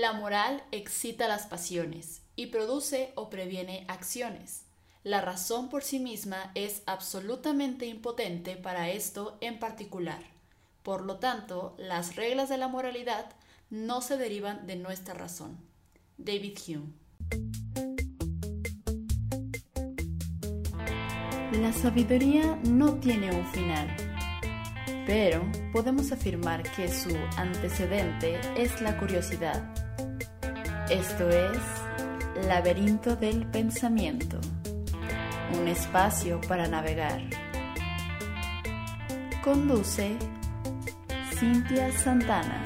La moral excita las pasiones y produce o previene acciones. La razón por sí misma es absolutamente impotente para esto en particular. Por lo tanto, las reglas de la moralidad no se derivan de nuestra razón. David Hume. La sabiduría no tiene un final, pero podemos afirmar que su antecedente es la curiosidad. Esto es laberinto del pensamiento un espacio para navegar. Conduce Cintia Santana.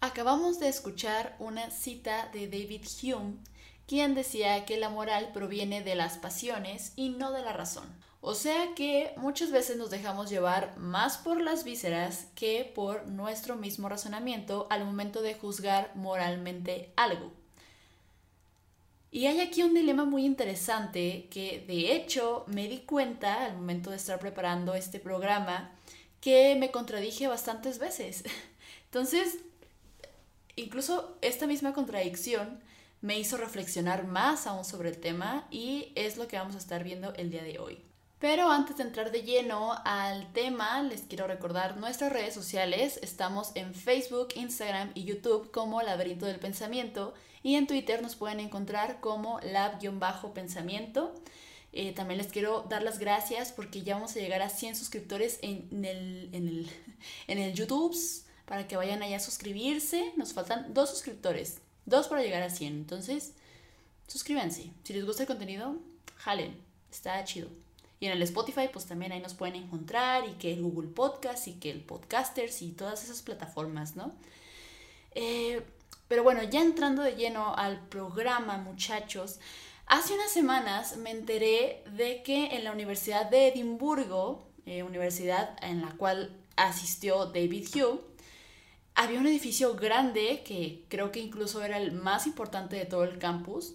Acabamos de escuchar una cita de David Hume, quien decía que la moral proviene de las pasiones y no de la razón. O sea que muchas veces nos dejamos llevar más por las vísceras que por nuestro mismo razonamiento al momento de juzgar moralmente algo. Y hay aquí un dilema muy interesante que de hecho me di cuenta al momento de estar preparando este programa que me contradije bastantes veces. Entonces, incluso esta misma contradicción me hizo reflexionar más aún sobre el tema y es lo que vamos a estar viendo el día de hoy. Pero antes de entrar de lleno al tema, les quiero recordar nuestras redes sociales. Estamos en Facebook, Instagram y YouTube como Laberinto del Pensamiento y en Twitter nos pueden encontrar como lab-pensamiento. Eh, también les quiero dar las gracias porque ya vamos a llegar a 100 suscriptores en el, en el, en el YouTube para que vayan allá a suscribirse. Nos faltan dos suscriptores, dos para llegar a 100. Entonces, suscríbanse. Si les gusta el contenido, jalen. Está chido. Y en el Spotify, pues también ahí nos pueden encontrar y que el Google Podcast y que el Podcasters y todas esas plataformas, ¿no? Eh, pero bueno, ya entrando de lleno al programa, muchachos, hace unas semanas me enteré de que en la Universidad de Edimburgo, eh, universidad en la cual asistió David Hume, había un edificio grande que creo que incluso era el más importante de todo el campus.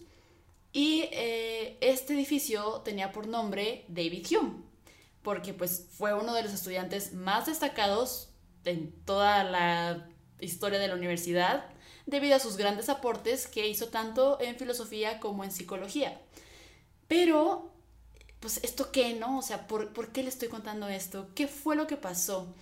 Y eh, este edificio tenía por nombre David Hume, porque pues fue uno de los estudiantes más destacados en toda la historia de la universidad debido a sus grandes aportes que hizo tanto en filosofía como en psicología. Pero, pues, ¿esto qué, no? O sea, ¿por, ¿por qué le estoy contando esto? ¿Qué fue lo que pasó?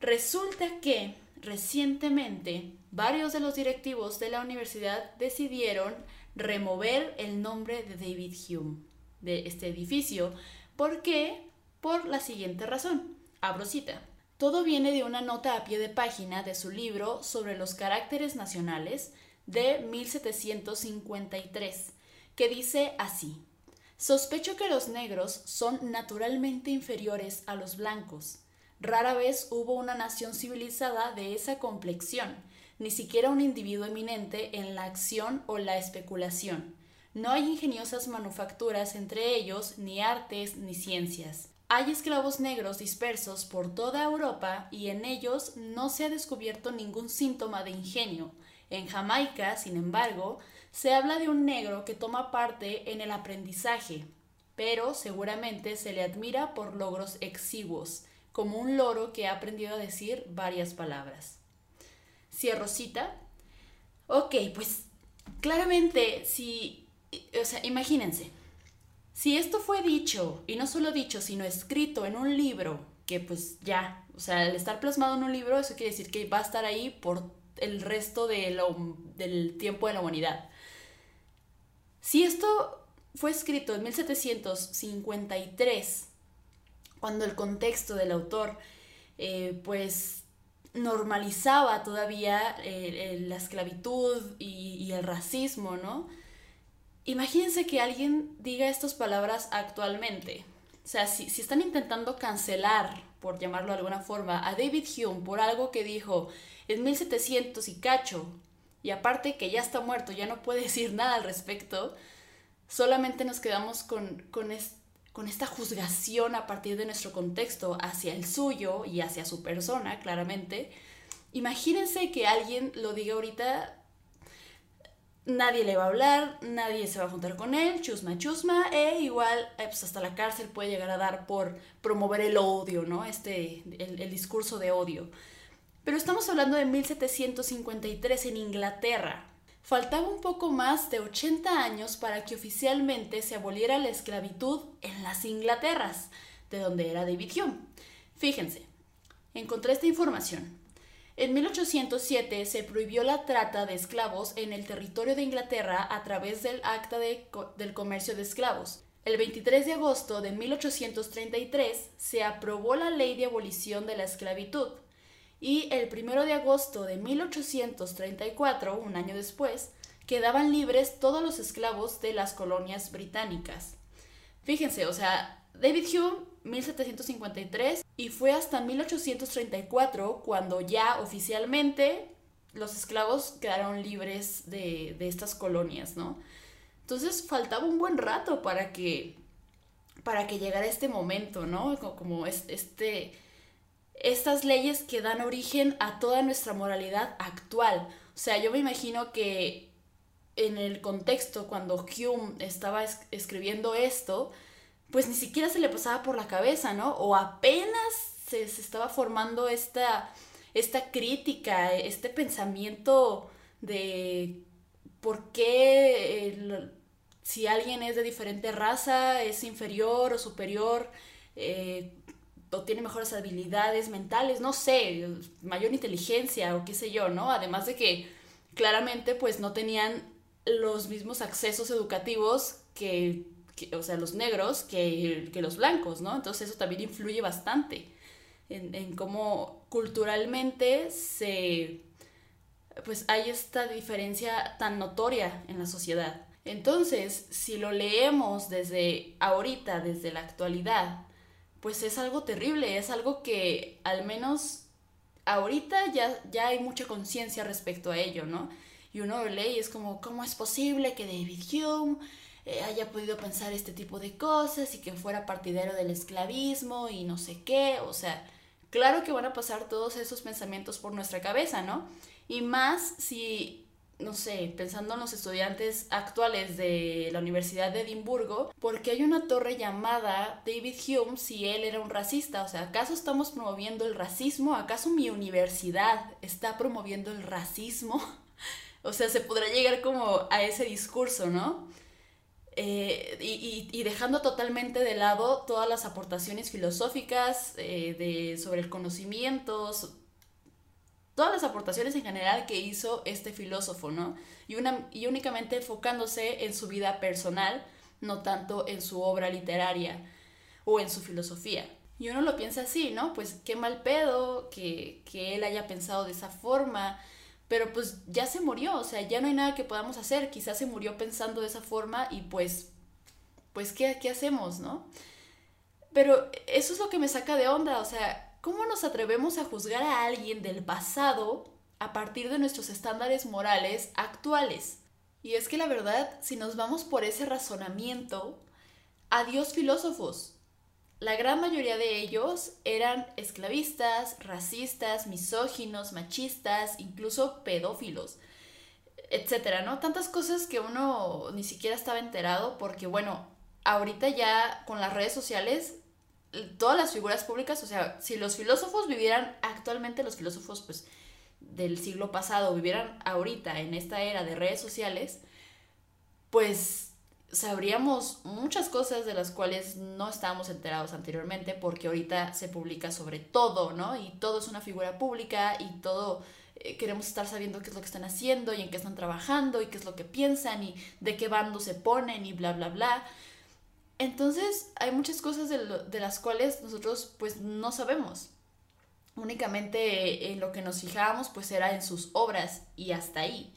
Resulta que recientemente varios de los directivos de la universidad decidieron remover el nombre de David Hume de este edificio. ¿Por qué? Por la siguiente razón. Abro cita. Todo viene de una nota a pie de página de su libro sobre los caracteres nacionales de 1753, que dice así. Sospecho que los negros son naturalmente inferiores a los blancos. Rara vez hubo una nación civilizada de esa complexión, ni siquiera un individuo eminente en la acción o la especulación. No hay ingeniosas manufacturas entre ellos, ni artes, ni ciencias. Hay esclavos negros dispersos por toda Europa y en ellos no se ha descubierto ningún síntoma de ingenio. En Jamaica, sin embargo, se habla de un negro que toma parte en el aprendizaje, pero seguramente se le admira por logros exiguos, como un loro que ha aprendido a decir varias palabras. Cierro cita. Ok, pues claramente, si, o sea, imagínense, si esto fue dicho, y no solo dicho, sino escrito en un libro, que pues ya, o sea, al estar plasmado en un libro, eso quiere decir que va a estar ahí por el resto de del tiempo de la humanidad. Si esto fue escrito en 1753, cuando el contexto del autor, eh, pues normalizaba todavía eh, la esclavitud y, el racismo, ¿no? Imagínense que alguien diga estas palabras actualmente. O sea, si, están intentando cancelar, por llamarlo de alguna forma, a David Hume por algo que dijo en 1700 y cacho, y aparte que ya está muerto, ya no puede decir nada al respecto, solamente nos quedamos con, con, con esta juzgación a partir de nuestro contexto hacia el suyo y hacia su persona, claramente. Imagínense que alguien lo diga ahorita nadie le va a hablar, nadie se va a juntar con él, chusma chusma, e igual eh, pues hasta la cárcel puede llegar a dar por promover el odio, ¿no? Este, el, el discurso de odio. Pero estamos hablando de 1753 en Inglaterra. Faltaba un poco más de 80 años para que oficialmente se aboliera la esclavitud en las Inglaterras, de donde era David Hume. Fíjense, encontré esta información. En 1807 se prohibió la trata de esclavos en el territorio de Inglaterra a través del Acta del Comercio de Esclavos. El 23 de agosto de 1833 se aprobó la ley de abolición de la esclavitud y el 1 de agosto de 1834, un año después, quedaban libres todos los esclavos de las colonias británicas. Fíjense, o sea, David Hume, 1753, y fue hasta 1834 cuando ya oficialmente los esclavos quedaron libres de, estas colonias, ¿no? Entonces faltaba un buen rato para que, para que llegara este momento, ¿no? Como este, estas leyes que dan origen a toda nuestra moralidad actual. O sea, yo me imagino que en el contexto, cuando Hume estaba escribiendo esto, pues ni siquiera se le pasaba por la cabeza, ¿no? O apenas se, estaba formando esta, esta crítica, este pensamiento de por qué si alguien es de diferente raza es inferior o superior eh, o tiene mejores habilidades mentales, no sé, mayor inteligencia o qué sé yo, ¿no? Además de que claramente pues no tenían los mismos accesos educativos que o sea, los negros que, los blancos, ¿no? Entonces eso también influye bastante en, cómo culturalmente se, pues hay esta diferencia tan notoria en la sociedad. Entonces, si lo leemos desde ahorita, desde la actualidad, pues es algo terrible, es algo que al menos ahorita ya, ya hay mucha conciencia respecto a ello, ¿no? Y uno lee y es como, ¿cómo es posible que David Hume eh, haya podido pensar este tipo de cosas y que fuera partidario del esclavismo y no sé qué, o sea, claro que van a pasar todos esos pensamientos por nuestra cabeza, ¿no? Y más si, no sé, pensando en los estudiantes actuales de la Universidad de Edimburgo, porque hay una torre llamada David Hume si él era un racista, o sea, ¿acaso estamos promoviendo el racismo? ¿Acaso mi universidad está promoviendo el racismo? o sea, se podrá llegar como a ese discurso, ¿no? Eh, y, dejando totalmente de lado todas las aportaciones filosóficas eh, de, sobre el conocimiento, todas las aportaciones en general que hizo este filósofo, ¿no? Y, una, y únicamente enfocándose en su vida personal, no tanto en su obra literaria o en su filosofía. Y uno lo piensa así, ¿no? Pues qué mal pedo que, que él haya pensado de esa forma, pero pues ya se murió, o sea, ya no hay nada que podamos hacer, quizás se murió pensando de esa forma y pues, pues, ¿qué, qué hacemos, no? Pero eso es lo que me saca de onda, o sea, ¿cómo nos atrevemos a juzgar a alguien del pasado a partir de nuestros estándares morales actuales? Y es que la verdad, si nos vamos por ese razonamiento, adiós filósofos, la gran mayoría de ellos eran esclavistas, racistas, misóginos, machistas, incluso pedófilos, etcétera, ¿no? Tantas cosas que uno ni siquiera estaba enterado porque, bueno, ahorita ya con las redes sociales, todas las figuras públicas, o sea, si los filósofos vivieran actualmente, los filósofos, pues, del siglo pasado vivieran ahorita en esta era de redes sociales, pues sabríamos muchas cosas de las cuales no estábamos enterados anteriormente porque ahorita se publica sobre todo, ¿no? Y todo es una figura pública y todo eh, queremos estar sabiendo qué es lo que están haciendo y en qué están trabajando y qué es lo que piensan y de qué bando se ponen y bla, bla, bla. Entonces hay muchas cosas de, de las cuales nosotros pues no sabemos. Únicamente en lo que nos fijábamos pues era en sus obras y hasta ahí.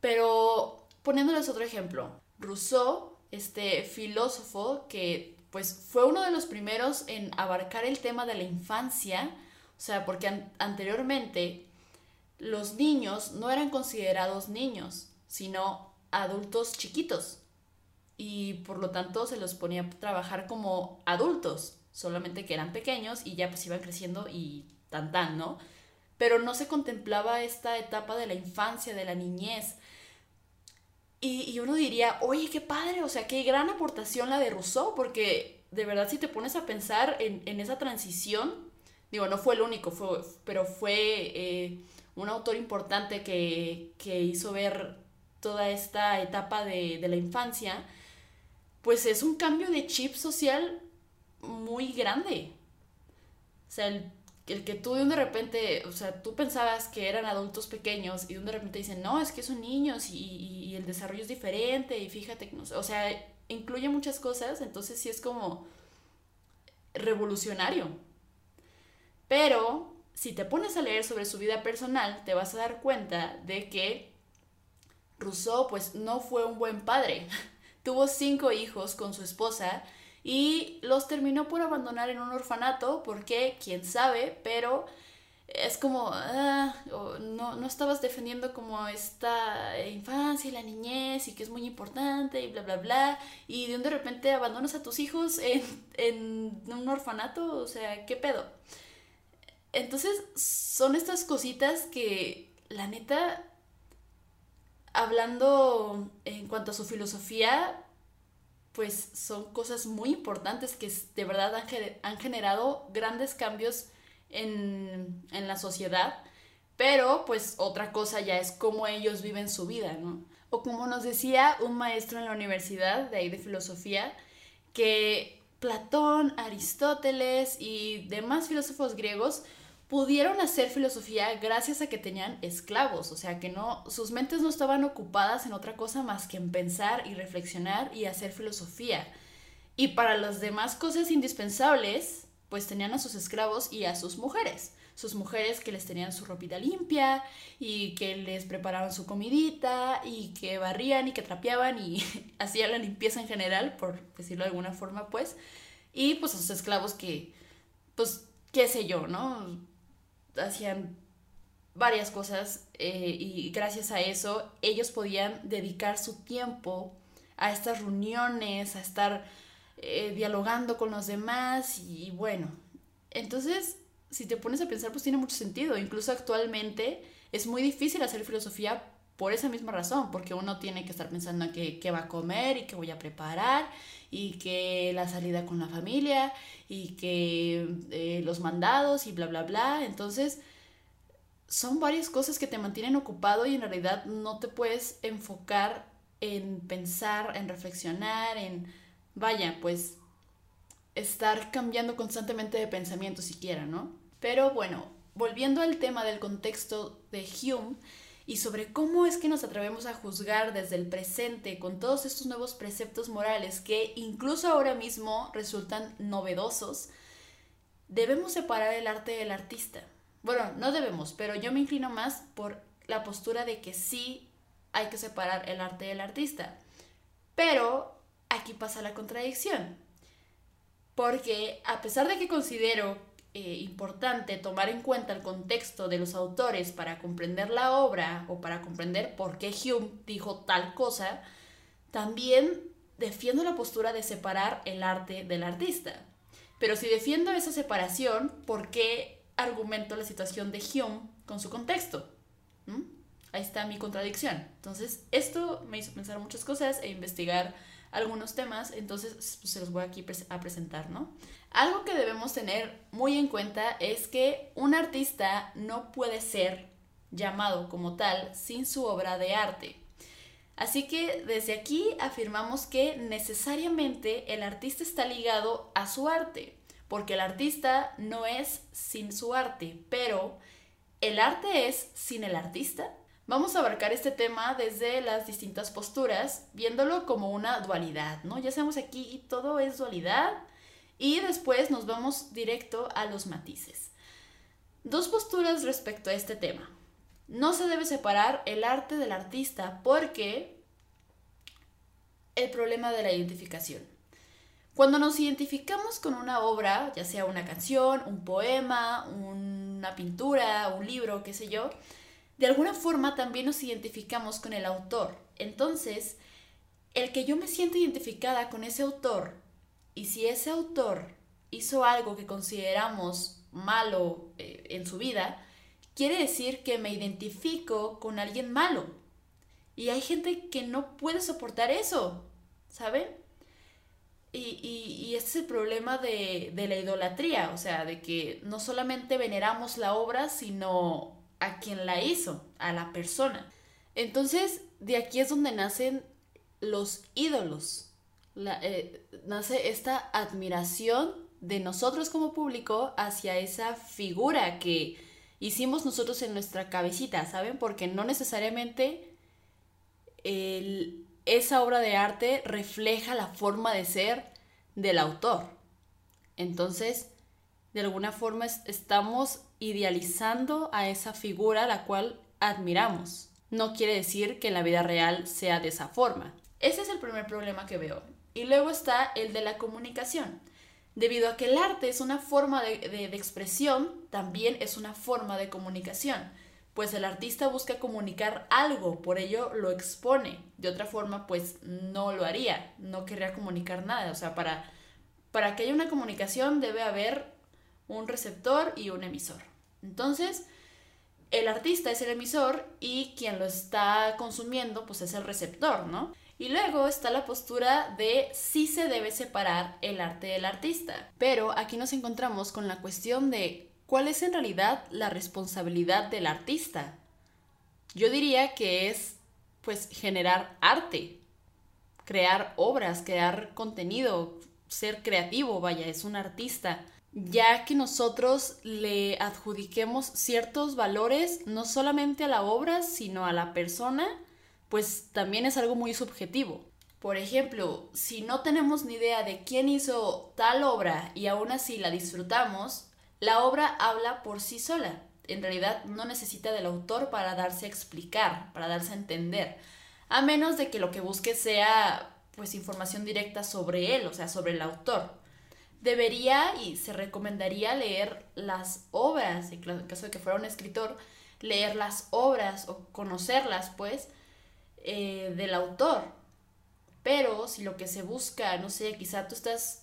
Pero poniéndoles otro ejemplo, Rousseau, este filósofo que pues fue uno de los primeros en abarcar el tema de la infancia, o sea, porque anteriormente los niños no eran considerados niños, sino adultos chiquitos. Y por lo tanto se los ponía a trabajar como adultos, solamente que eran pequeños y ya pues iban creciendo y tan tan, ¿no? Pero no se contemplaba esta etapa de la infancia, de la niñez, Y, uno diría, oye, qué padre, o sea, qué gran aportación la de Rousseau, porque de verdad si te pones a pensar en, esa transición, digo, no fue el único, fue, pero fue eh, un autor importante que, hizo ver toda esta etapa de, de la infancia, pues es un cambio de chip social muy grande. O sea, el, que tú de repente, o sea, tú pensabas que eran adultos pequeños y de un de repente dicen, no, es que son niños y, el desarrollo es diferente y fíjate que no o sea, incluye muchas cosas, entonces sí es como revolucionario. Pero si te pones a leer sobre su vida personal, te vas a dar cuenta de que Rousseau pues no fue un buen padre. Tuvo cinco hijos con su esposa y los terminó por abandonar en un orfanato porque, quién sabe, pero es como, ah, no, no estabas defendiendo como esta infancia y la niñez y que es muy importante y bla, bla, bla, y de un de repente abandonas a tus hijos en, en un orfanato, o sea, ¿qué pedo? Entonces, son estas cositas que, la neta, hablando en cuanto a su filosofía, pues son cosas muy importantes que de verdad han, generado grandes cambios en, la sociedad, pero pues otra cosa ya es cómo ellos viven su vida, ¿no? O como nos decía un maestro en la universidad de ahí de filosofía, que Platón, Aristóteles y demás filósofos griegos pudieron hacer filosofía gracias a que tenían esclavos, o sea que no, sus mentes no estaban ocupadas en otra cosa más que en pensar y reflexionar y hacer filosofía. Y para las demás cosas indispensables, pues tenían a sus esclavos y a sus mujeres. Sus mujeres que les tenían su ropita limpia y que les preparaban su comidita y que barrían y que trapeaban y hacían la limpieza en general, por decirlo de alguna forma, pues. Y pues a sus esclavos que, pues, qué sé yo, ¿no? Hacían varias cosas eh, y gracias a eso ellos podían dedicar su tiempo a estas reuniones, a estar eh, dialogando con los demás y bueno, entonces si te pones a pensar pues tiene mucho sentido, incluso actualmente es muy difícil hacer filosofía por esa misma razón, porque uno tiene que estar pensando en qué, va a comer y qué voy a preparar y que la salida con la familia y que eh, los mandados y bla, bla, bla. Entonces, son varias cosas que te mantienen ocupado y en realidad no te puedes enfocar en pensar, en reflexionar, en, vaya, pues, estar cambiando constantemente de pensamiento siquiera, ¿no? Pero bueno, volviendo al tema del contexto de Hume, y sobre cómo es que nos atrevemos a juzgar desde el presente con todos estos nuevos preceptos morales que incluso ahora mismo resultan novedosos, debemos separar el arte del artista. Bueno, no debemos, pero yo me inclino más por la postura de que sí hay que separar el arte del artista. Pero aquí pasa la contradicción. Porque a pesar de que considero eh, importante tomar en cuenta el contexto de los autores para comprender la obra o para comprender por qué Hume dijo tal cosa, también defiendo la postura de separar el arte del artista. Pero si defiendo esa separación, ¿por qué argumento la situación de Hume con su contexto? ¿Mm? Ahí está mi contradicción. Entonces, esto me hizo pensar muchas cosas e investigar algunos temas, entonces pues, se los voy aquí a presentar, ¿no? Algo que debemos tener muy en cuenta es que un artista no puede ser llamado como tal sin su obra de arte. Así que desde aquí afirmamos que necesariamente el artista está ligado a su arte, porque el artista no es sin su arte, pero ¿el arte es sin el artista? Vamos a abarcar este tema desde las distintas posturas, viéndolo como una dualidad, ¿no? Ya sabemos aquí todo es dualidad y después nos vamos directo a los matices. Dos posturas respecto a este tema. No se debe separar el arte del artista porque el problema de la identificación. Cuando nos identificamos con una obra, ya sea una canción, un poema, una pintura, un libro, qué sé yo, de alguna forma también nos identificamos con el autor. Entonces, el que yo me siento identificada con ese autor y si ese autor hizo algo que consideramos malo eh, en su vida, quiere decir que me identifico con alguien malo. Y hay gente que no puede soportar eso, ¿saben? Y, y, este es el problema de, de la idolatría, o sea, de que no solamente veneramos la obra, sino a quien la hizo, a la persona. Entonces, de aquí es donde nacen los ídolos. Eh, nace esta admiración de nosotros como público hacia esa figura que hicimos nosotros en nuestra cabecita, ¿saben? Porque no necesariamente esa obra de arte refleja la forma de ser del autor. Entonces, de alguna forma estamos idealizando a esa figura a la cual admiramos. No quiere decir que en la vida real sea de esa forma. Ese es el primer problema que veo. Y luego está el de la comunicación. Debido a que el arte es una forma de, expresión, también es una forma de comunicación, pues el artista busca comunicar algo, por ello lo expone. De otra forma, pues no lo haría, no querría comunicar nada. O sea, para, para que haya una comunicación debe haber un receptor y un emisor. Entonces, el artista es el emisor y quien lo está consumiendo, pues es el receptor, ¿no? Y luego está la postura de si se debe separar el arte del artista. Pero aquí nos encontramos con la cuestión de cuál es en realidad la responsabilidad del artista. Yo diría que es pues generar arte, crear obras, crear contenido, ser creativo, vaya, es un artista, ya que nosotros le adjudiquemos ciertos valores no solamente a la obra, sino a la persona pues también es algo muy subjetivo. Por ejemplo, si no tenemos ni idea de quién hizo tal obra y aún así la disfrutamos, la obra habla por sí sola. En realidad no necesita del autor para darse a explicar, para darse a entender, a menos de que lo que busque sea pues información directa sobre él, o sea, sobre el autor. Debería y se recomendaría leer las obras, en caso de que fuera un escritor, leer las obras o conocerlas, pues, eh, del autor. Pero si lo que se busca, no sé, quizá tú estás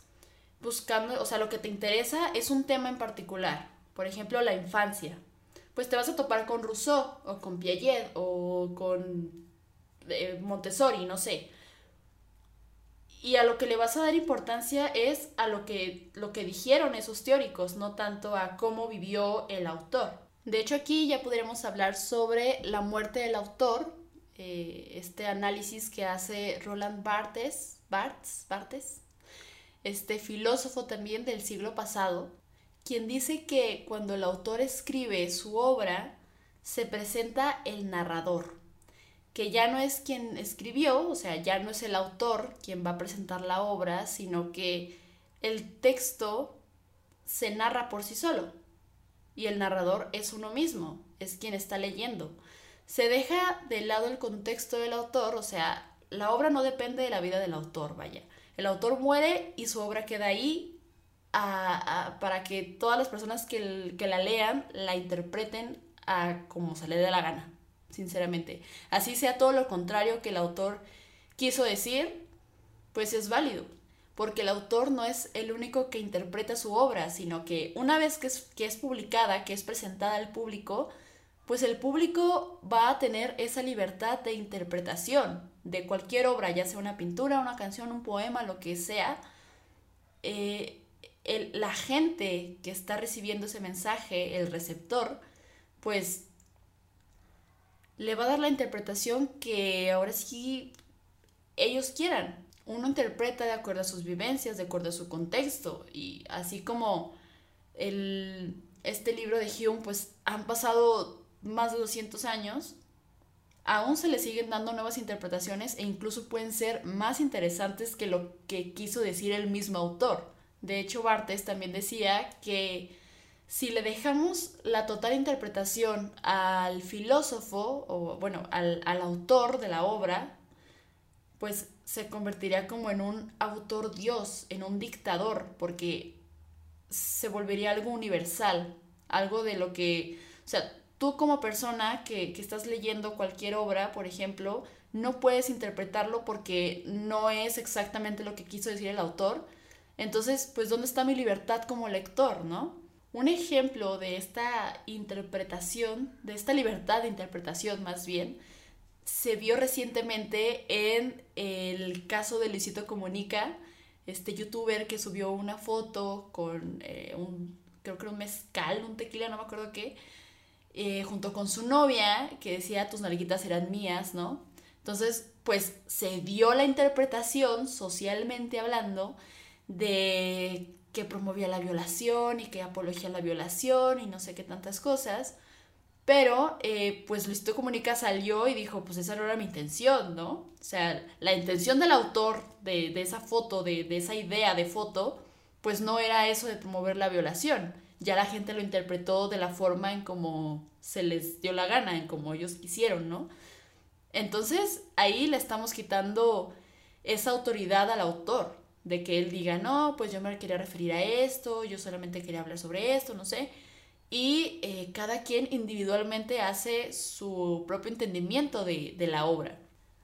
buscando, o sea, lo que te interesa es un tema en particular. Por ejemplo, la infancia. Pues te vas a topar con Rousseau o con Piaget o con eh, Montessori, no sé. Y a lo que le vas a dar importancia es a lo que, lo que dijeron esos teóricos, no tanto a cómo vivió el autor. De hecho, aquí ya podríamos hablar sobre la muerte del autor, eh, este análisis que hace Roland Barthes, Barthes, Barthes, este filósofo también del siglo pasado, quien dice que cuando el autor escribe su obra, se presenta el narrador, que ya no es quien escribió, o sea, ya no es el autor quien va a presentar la obra, sino que el texto se narra por sí solo y el narrador es uno mismo, es quien está leyendo se deja de lado el contexto del autor, o sea, la obra no depende de la vida del autor, vaya. El autor muere y su obra queda ahí para que todas las personas que, que, la lean la interpreten a como se le dé la gana, sinceramente. Así sea todo lo contrario que el autor quiso decir, pues es válido, porque el autor no es el único que interpreta su obra, sino que una vez que es, que es publicada, que es presentada al público, pues el público va a tener esa libertad de interpretación de cualquier obra, ya sea una pintura, una canción, un poema, lo que sea. Eh, la gente que está recibiendo ese mensaje, el receptor, pues le va a dar la interpretación que ahora sí ellos quieran. Uno interpreta de acuerdo a sus vivencias, de acuerdo a su contexto, y así como el, este libro de Hume, pues han pasado más de 200 años, aún se le siguen dando nuevas interpretaciones e incluso pueden ser más interesantes que lo que quiso decir el mismo autor. De hecho, Bartes también decía que si le dejamos la total interpretación al filósofo, o bueno, al, al autor de la obra, pues se convertiría como en un autor dios, en un dictador, porque se volvería algo universal, algo de lo que, tú como persona que, estás leyendo cualquier obra, por ejemplo, no puedes interpretarlo porque no es exactamente lo que quiso decir el autor. Entonces, pues, ¿dónde está mi libertad como lector, no? Un ejemplo de esta interpretación, de esta libertad de interpretación más bien, se vio recientemente en el caso de Luisito Comunica, este youtuber que subió una foto con eh, un, creo que un mezcal, un tequila, no me acuerdo qué, eh, junto con su novia, que decía tus nalguitas eran mías, ¿no? Entonces, pues se dio la interpretación, socialmente hablando, de que promovía la violación y que apología la violación y no sé qué tantas cosas. Pero, eh, pues Luisito Comunica salió y dijo, pues esa no era mi intención, ¿no? O sea, la intención del autor de, de esa foto, de, de, esa idea de foto, pues no era eso de promover la violación. Ya la gente lo interpretó de la forma en como se les dio la gana, en como ellos quisieron, ¿no? Entonces, ahí le estamos quitando esa autoridad al autor, de que él diga, no, pues yo me quería referir a esto, yo solamente quería hablar sobre esto, no sé y eh, cada quien individualmente hace su propio entendimiento de, la obra.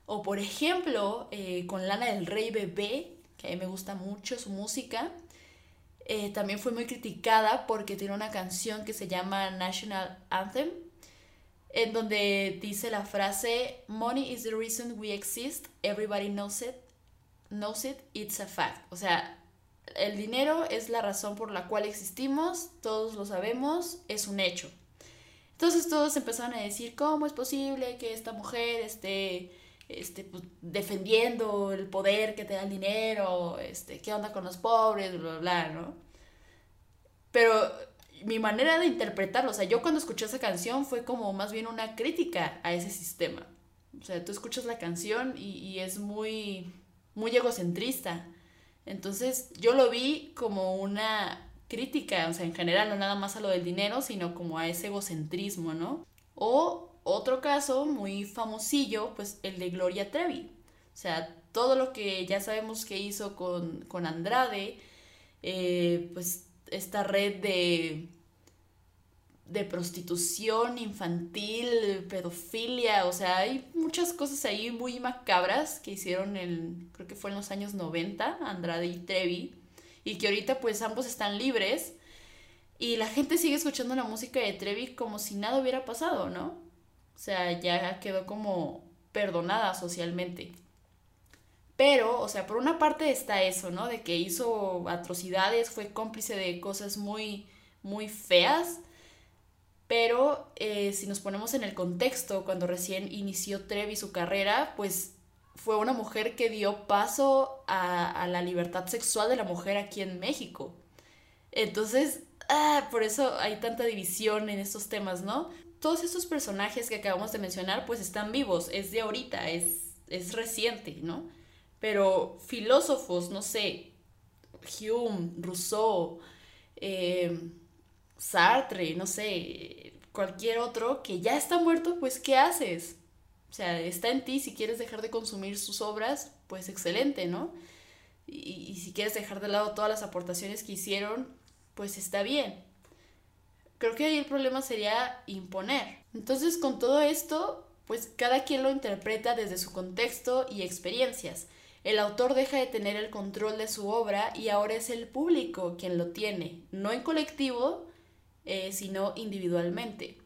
O por ejemplo, eh, con Lana del Rey Bebé, que a mí me gusta mucho su música, eh, también fue muy criticada porque tiene una canción que se llama National Anthem, en donde dice la frase, Money is the reason we exist, everybody knows it, knows it, it's a fact. O sea, el dinero es la razón por la cual existimos, todos lo sabemos, es un hecho. Entonces todos empezaron a decir, ¿cómo es posible que esta mujer esté este, pues, defendiendo el poder que te da el dinero? Este, ¿Qué onda con los pobres? Bla, bla, ¿no? Pero mi manera de interpretarlo, o sea, yo cuando escuché esa canción fue como más bien una crítica a ese sistema. O sea, tú escuchas la canción y, y es muy, muy egocentrista entonces yo lo vi como una crítica, o sea, en general, no nada más a lo del dinero, sino como a ese egocentrismo, ¿no? O otro caso muy famosillo, pues el de Gloria Trevi. O sea, todo lo que ya sabemos que hizo con, con Andrade, eh, pues esta red de de prostitución infantil, pedofilia, o sea, hay muchas cosas ahí muy macabras que hicieron el, creo que fue en los años 90, Andrade y Trevi, y que ahorita pues ambos están libres y la gente sigue escuchando la música de Trevi como si nada hubiera pasado, ¿no? O sea, ya quedó como perdonada socialmente. Pero, o sea, por una parte está eso, ¿no? De que hizo atrocidades, fue cómplice de cosas muy, muy feas pero eh, si nos ponemos en el contexto, cuando recién inició Trevi su carrera, pues fue una mujer que dio paso a, la libertad sexual de la mujer aquí en México. Entonces, ah, por eso hay tanta división en estos temas, ¿no? Todos estos personajes que acabamos de mencionar, pues están vivos, es de ahorita, es, es reciente, ¿no? Pero filósofos, no sé, Hume, Rousseau, eh, Sartre, no sé, cualquier otro que ya está muerto, pues ¿qué haces? O sea, está en ti, si quieres dejar de consumir sus obras, pues excelente, ¿no? Y, si quieres dejar de lado todas las aportaciones que hicieron, pues está bien. Creo que ahí el problema sería imponer. Entonces, con todo esto, pues cada quien lo interpreta desde su contexto y experiencias. El autor deja de tener el control de su obra y ahora es el público quien lo tiene, no en colectivo, eh, sino individualmente.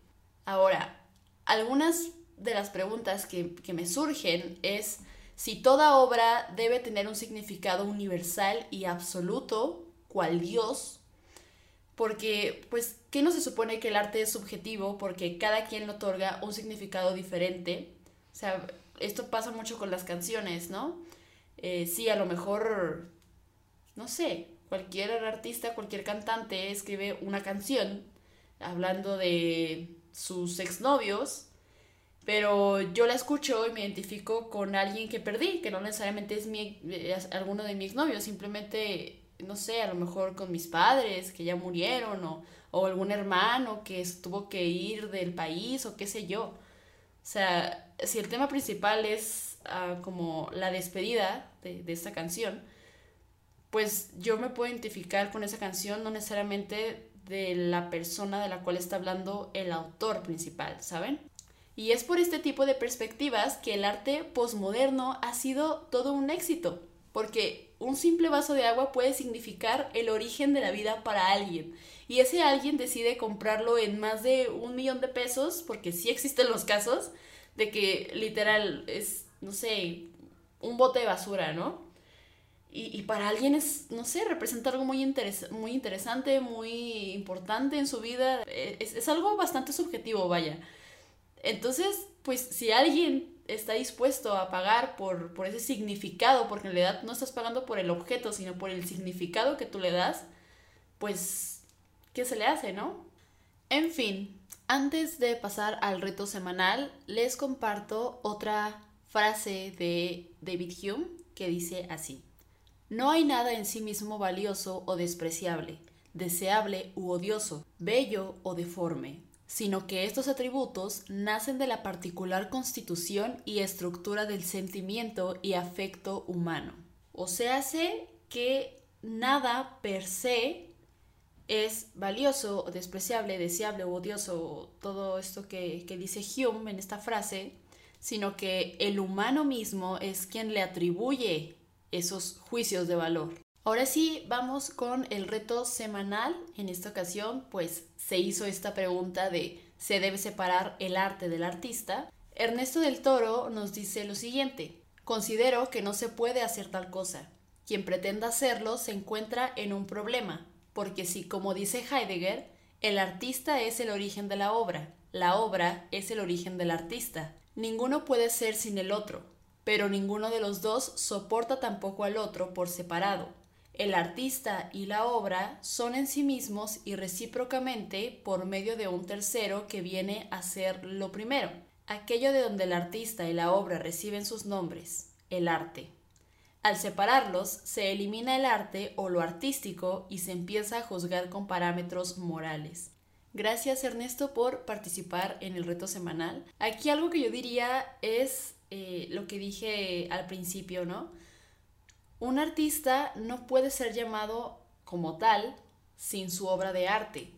Ahora, algunas de las preguntas que, que me surgen es si toda obra debe tener un significado universal y absoluto, cual Dios, porque, pues, ¿qué no se supone que el arte es subjetivo? Porque cada quien le otorga un significado diferente. O sea, esto pasa mucho con las canciones, ¿no? Eh, sí, a lo mejor, no sé, cualquier artista, cualquier cantante escribe una canción hablando de sus exnovios, pero yo la escucho y me identifico con alguien que perdí, que no necesariamente es, mi, alguno de mis exnovios, simplemente, no sé, a lo mejor con mis padres que ya murieron o, o algún hermano que tuvo que ir del país o qué sé yo. O sea, si el tema principal es ah, como la despedida de, de esta canción, pues yo me puedo identificar con esa canción, no necesariamente de la persona de la cual está hablando el autor principal, ¿saben? Y es por este tipo de perspectivas que el arte posmoderno ha sido todo un éxito, porque un simple vaso de agua puede significar el origen de la vida para alguien, y ese alguien decide comprarlo en más de un millón de pesos, porque sí existen los casos, de que literal es, no sé, un bote de basura, ¿no? Y, para alguien es, no sé, representa algo muy, muy interesante, muy importante en su vida. Es, es algo bastante subjetivo, vaya. Entonces, pues si alguien está dispuesto a pagar por, por ese significado, porque en realidad no estás pagando por el objeto, sino por el significado que tú le das, pues, ¿qué se le hace, no? En fin, antes de pasar al reto semanal, les comparto otra frase de David Hume que dice así. No hay nada en sí mismo valioso o despreciable, deseable u odioso, bello o deforme, sino que estos atributos nacen de la particular constitución y estructura del sentimiento y afecto humano. O sea, que nada per se es valioso, despreciable, deseable o odioso, todo esto que, que dice Hume en esta frase, sino que el humano mismo es quien le atribuye esos juicios de valor. Ahora sí, vamos con el reto semanal. En esta ocasión, pues se hizo esta pregunta de ¿se debe separar el arte del artista? Ernesto del Toro nos dice lo siguiente, considero que no se puede hacer tal cosa. Quien pretenda hacerlo se encuentra en un problema, porque si, como dice Heidegger, el artista es el origen de la obra, la obra es el origen del artista. Ninguno puede ser sin el otro, pero ninguno de los dos soporta tampoco al otro por separado. El artista y la obra son en sí mismos y recíprocamente por medio de un tercero que viene a ser lo primero, aquello de donde el artista y la obra reciben sus nombres, el arte. Al separarlos, se elimina el arte o lo artístico y se empieza a juzgar con parámetros morales. Gracias Ernesto por participar en el reto semanal. Aquí algo que yo diría es eh, lo que dije al principio, ¿no? Un artista no puede ser llamado como tal sin su obra de arte,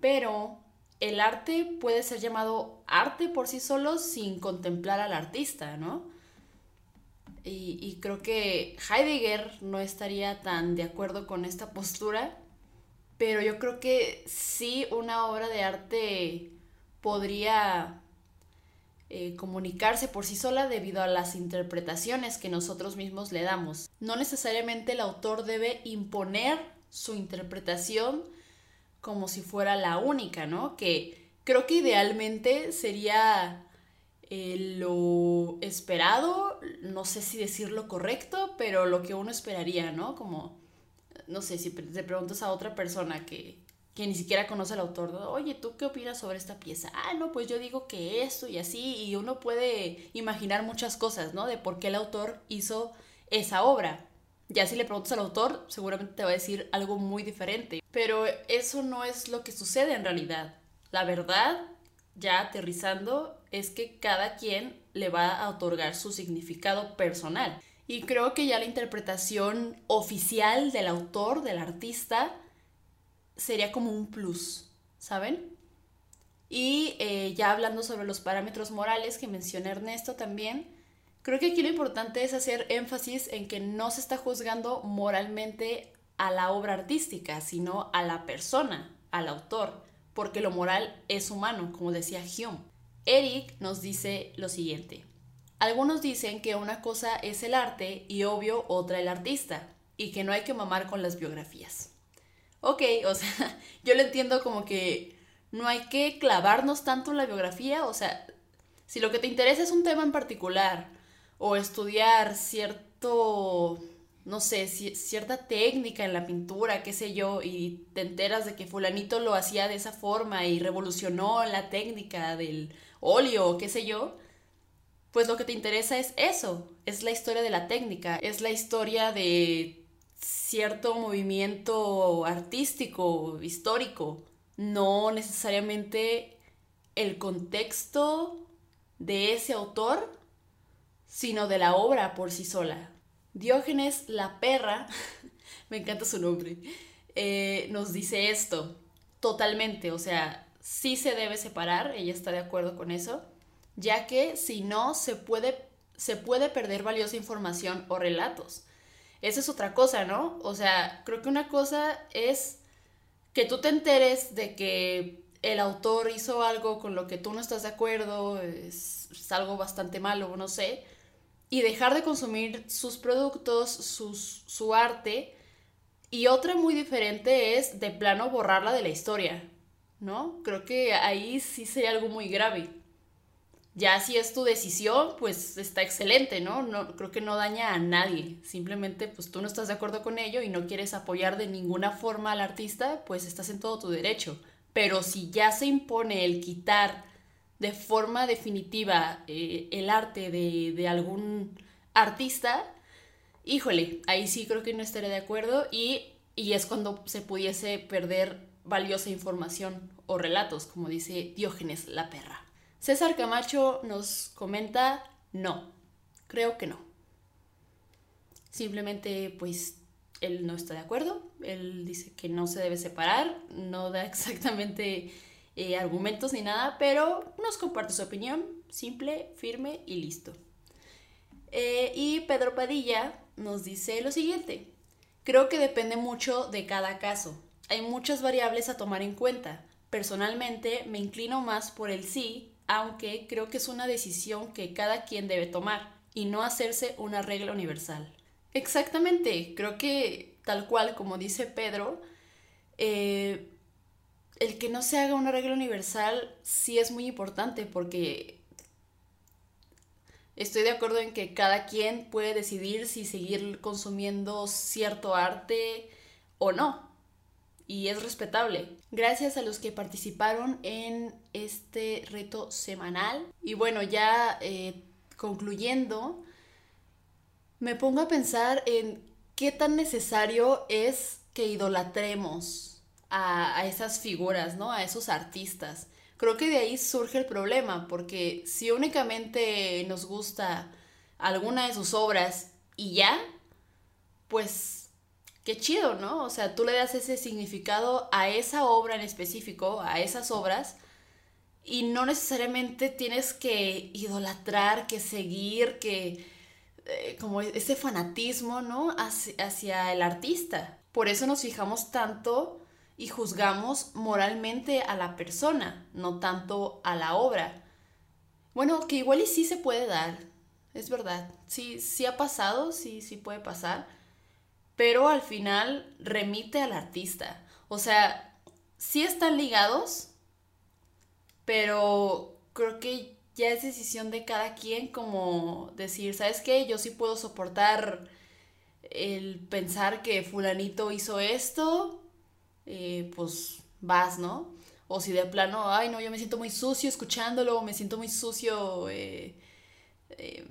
pero el arte puede ser llamado arte por sí solo sin contemplar al artista, ¿no? Y, creo que Heidegger no estaría tan de acuerdo con esta postura, pero yo creo que sí una obra de arte podría eh, comunicarse por sí sola debido a las interpretaciones que nosotros mismos le damos. No necesariamente el autor debe imponer su interpretación como si fuera la única, ¿no? Que creo que idealmente sería eh, lo esperado, no sé si decirlo correcto, pero lo que uno esperaría, ¿no? Como, no sé, si te preguntas a otra persona que, que ni siquiera conoce al autor, oye, ¿tú qué opinas sobre esta pieza? Ah, no, pues yo digo que esto y así, y uno puede imaginar muchas cosas, ¿no? De por qué el autor hizo esa obra. Ya si le preguntas al autor, seguramente te va a decir algo muy diferente. Pero eso no es lo que sucede en realidad. La verdad, ya aterrizando, es que cada quien le va a otorgar su significado personal. Y creo que ya la interpretación oficial del autor, del artista, sería como un plus, ¿saben? Y eh, ya hablando sobre los parámetros morales que menciona Ernesto también, creo que aquí lo importante es hacer énfasis en que no se está juzgando moralmente a la obra artística, sino a la persona, al autor, porque lo moral es humano, como decía Hume. Eric nos dice lo siguiente. Algunos dicen que una cosa es el arte y obvio otra el artista, y que no hay que mamar con las biografías ok, o sea, yo lo entiendo como que no hay que clavarnos tanto en la biografía, o sea, si lo que te interesa es un tema en particular o estudiar cierto, no sé, cierta técnica en la pintura, qué sé yo, y te enteras de que fulanito lo hacía de esa forma y revolucionó la técnica del óleo, qué sé yo, pues lo que te interesa es eso, es la historia de la técnica, es la historia de cierto movimiento artístico, histórico, no necesariamente el contexto de ese autor, sino de la obra por sí sola. Diógenes la perra, me encanta su nombre, eh, nos dice esto totalmente, o sea, sí se debe separar, ella está de acuerdo con eso, ya que si no se puede, se puede perder valiosa información o relatos. Esa es otra cosa, ¿no? O sea, creo que una cosa es que tú te enteres de que el autor hizo algo con lo que tú no estás de acuerdo, es, algo bastante malo, no sé, y dejar de consumir sus productos, su arte. Y otra muy diferente es de plano borrarla de la historia, ¿no? Creo que ahí sí sería algo muy grave. Ya si es tu decisión, pues está excelente, ¿no? ¿no? Creo que no daña a nadie. Simplemente, pues tú no estás de acuerdo con ello y no quieres apoyar de ninguna forma al artista, pues estás en todo tu derecho. Pero si ya se impone el quitar de forma definitiva eh, el arte de, de algún artista, híjole, ahí sí creo que no estaría de acuerdo y, y es cuando se pudiese perder valiosa información o relatos, como dice Diógenes la perra. César Camacho nos comenta, no, creo que no. Simplemente, pues, él no está de acuerdo, él dice que no se debe separar, no da exactamente eh, argumentos ni nada, pero nos comparte su opinión, simple, firme y listo. Eh, y Pedro Padilla nos dice lo siguiente, creo que depende mucho de cada caso, hay muchas variables a tomar en cuenta. Personalmente me inclino más por el sí aunque creo que es una decisión que cada quien debe tomar y no hacerse una regla universal. Exactamente, creo que tal cual como dice Pedro, eh, el que no se haga una regla universal sí es muy importante porque estoy de acuerdo en que cada quien puede decidir si seguir consumiendo cierto arte o no y es respetable. Gracias a los que participaron en este reto semanal. Y bueno, ya eh, concluyendo, me pongo a pensar en qué tan necesario es que idolatremos a, a esas figuras, ¿no? A esos artistas. Creo que de ahí surge el problema, porque si únicamente nos gusta alguna de sus obras y ya, pues qué chido, ¿no? O sea, tú le das ese significado a esa obra en específico, a esas obras, y no necesariamente tienes que idolatrar, que seguir, que eh, como ese fanatismo, ¿no? Hacia, hacia el artista. Por eso nos fijamos tanto y juzgamos moralmente a la persona, no tanto a la obra. Bueno, que igual y sí se puede dar, es verdad. Sí, sí ha pasado, sí, sí puede pasar pero al final remite al artista. O sea, sí están ligados, pero creo que ya es decisión de cada quien como decir, ¿sabes qué? Yo sí puedo soportar el pensar que fulanito hizo esto, eh, pues vas, ¿no? O si de plano, ay, no, yo me siento muy sucio escuchándolo, me siento muy sucio eh, eh,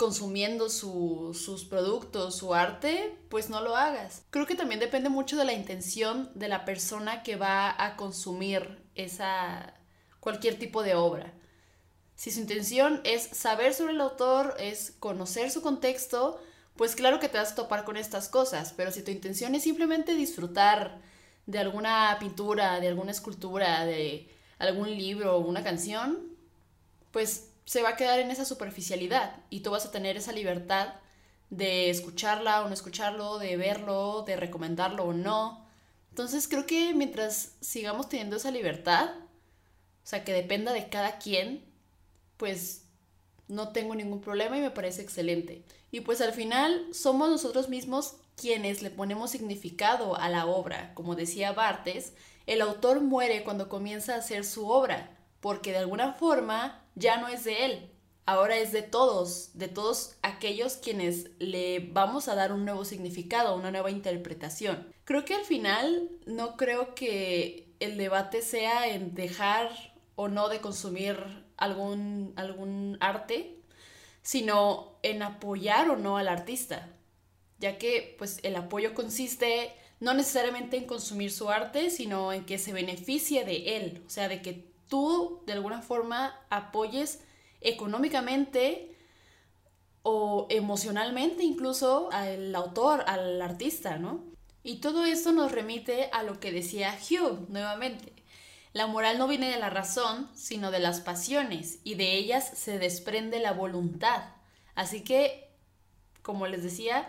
consumiendo sus productos, su arte, pues no lo hagas. Creo que también depende mucho de la intención de la persona que va a consumir esa cualquier tipo de obra. Si su intención es saber sobre el autor, es conocer su contexto, pues claro que te vas a topar con estas cosas, pero si tu intención es simplemente disfrutar de alguna pintura, de alguna escultura, de algún libro o una canción, pues se va a quedar en esa superficialidad y tú vas a tener esa libertad de escucharla o no escucharlo, de verlo, de recomendarlo o no. Entonces creo que mientras sigamos teniendo esa libertad, o sea, que dependa de cada quien, pues no tengo ningún problema y me parece excelente. Y pues al final somos nosotros mismos quienes le ponemos significado a la obra. Como decía Bartes, el autor muere cuando comienza a hacer su obra, porque de alguna forma ya no es de él, ahora es de todos, de todos aquellos quienes le vamos a dar un nuevo significado, una nueva interpretación. Creo que al final no creo que el debate sea en dejar o no de consumir algún, algún arte, sino en apoyar o no al artista, ya que pues el apoyo consiste no necesariamente en consumir su arte, sino en que se beneficie de él, o sea, de que tú de alguna forma apoyes económicamente o emocionalmente incluso al autor, al artista, ¿no? Y todo esto nos remite a lo que decía Hugh nuevamente. La moral no viene de la razón, sino de las pasiones, y de ellas se desprende la voluntad. Así que, como les decía,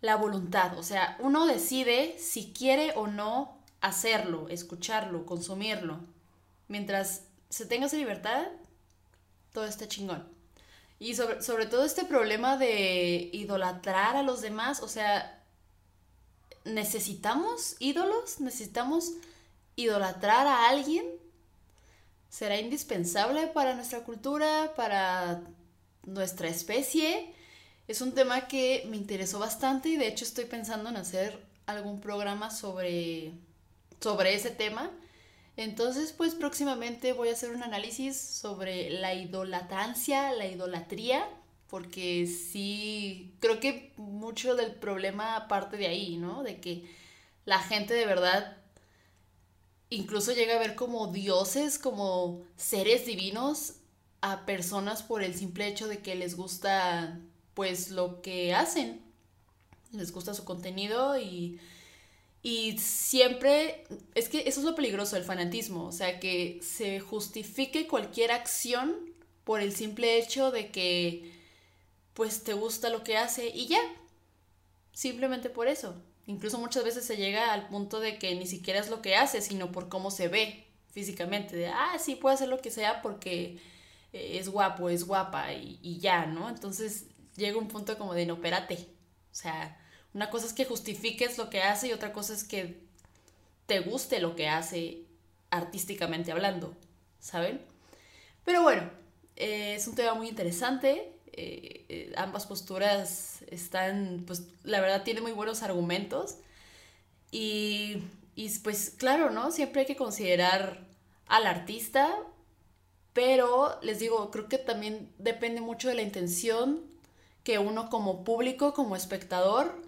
la voluntad, o sea, uno decide si quiere o no hacerlo, escucharlo, consumirlo. Mientras se tenga esa libertad, todo está chingón. Y sobre, sobre todo este problema de idolatrar a los demás, o sea, ¿necesitamos ídolos? ¿Necesitamos idolatrar a alguien? ¿Será indispensable para nuestra cultura, para nuestra especie? Es un tema que me interesó bastante y de hecho estoy pensando en hacer algún programa sobre, sobre ese tema. Entonces, pues próximamente voy a hacer un análisis sobre la idolatrancia, la idolatría, porque sí, creo que mucho del problema parte de ahí, ¿no? De que la gente de verdad incluso llega a ver como dioses, como seres divinos a personas por el simple hecho de que les gusta pues lo que hacen, les gusta su contenido y y siempre, es que eso es lo peligroso del fanatismo, o sea, que se justifique cualquier acción por el simple hecho de que, pues, te gusta lo que hace y ya, simplemente por eso. Incluso muchas veces se llega al punto de que ni siquiera es lo que hace, sino por cómo se ve físicamente, de, ah, sí, puede hacer lo que sea porque eh, es guapo, es guapa y, y ya, ¿no? Entonces llega un punto como de, no, espérate, o sea una cosa es que justifiques lo que hace y otra cosa es que te guste lo que hace artísticamente hablando, ¿saben? Pero bueno, eh, es un tema muy interesante. Eh, eh, ambas posturas están, pues la verdad tiene muy buenos argumentos. Y, y pues claro, ¿no? Siempre hay que considerar al artista, pero les digo, creo que también depende mucho de la intención que uno como público, como espectador,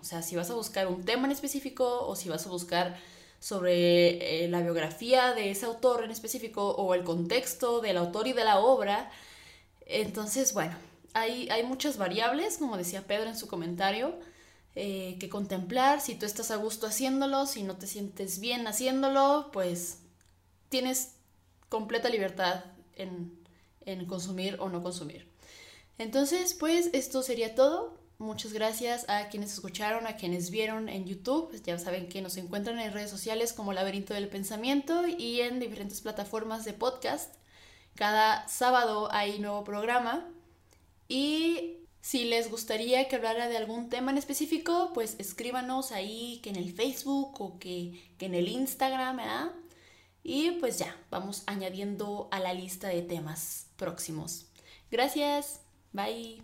O sea, si vas a buscar un tema en específico o si vas a buscar sobre eh, la biografía de ese autor en específico o el contexto del autor y de la obra. Entonces, bueno, hay, hay muchas variables, como decía Pedro en su comentario, eh, que contemplar. Si tú estás a gusto haciéndolo, si no te sientes bien haciéndolo, pues tienes completa libertad en, en consumir o no consumir. Entonces, pues esto sería todo. Muchas gracias a quienes escucharon, a quienes vieron en YouTube. Ya saben que nos encuentran en redes sociales como Laberinto del Pensamiento y en diferentes plataformas de podcast. Cada sábado hay nuevo programa. Y si les gustaría que hablara de algún tema en específico, pues escríbanos ahí que en el Facebook o que, en el Instagram. Y pues ya, vamos añadiendo a la lista de temas próximos. Gracias. Bye.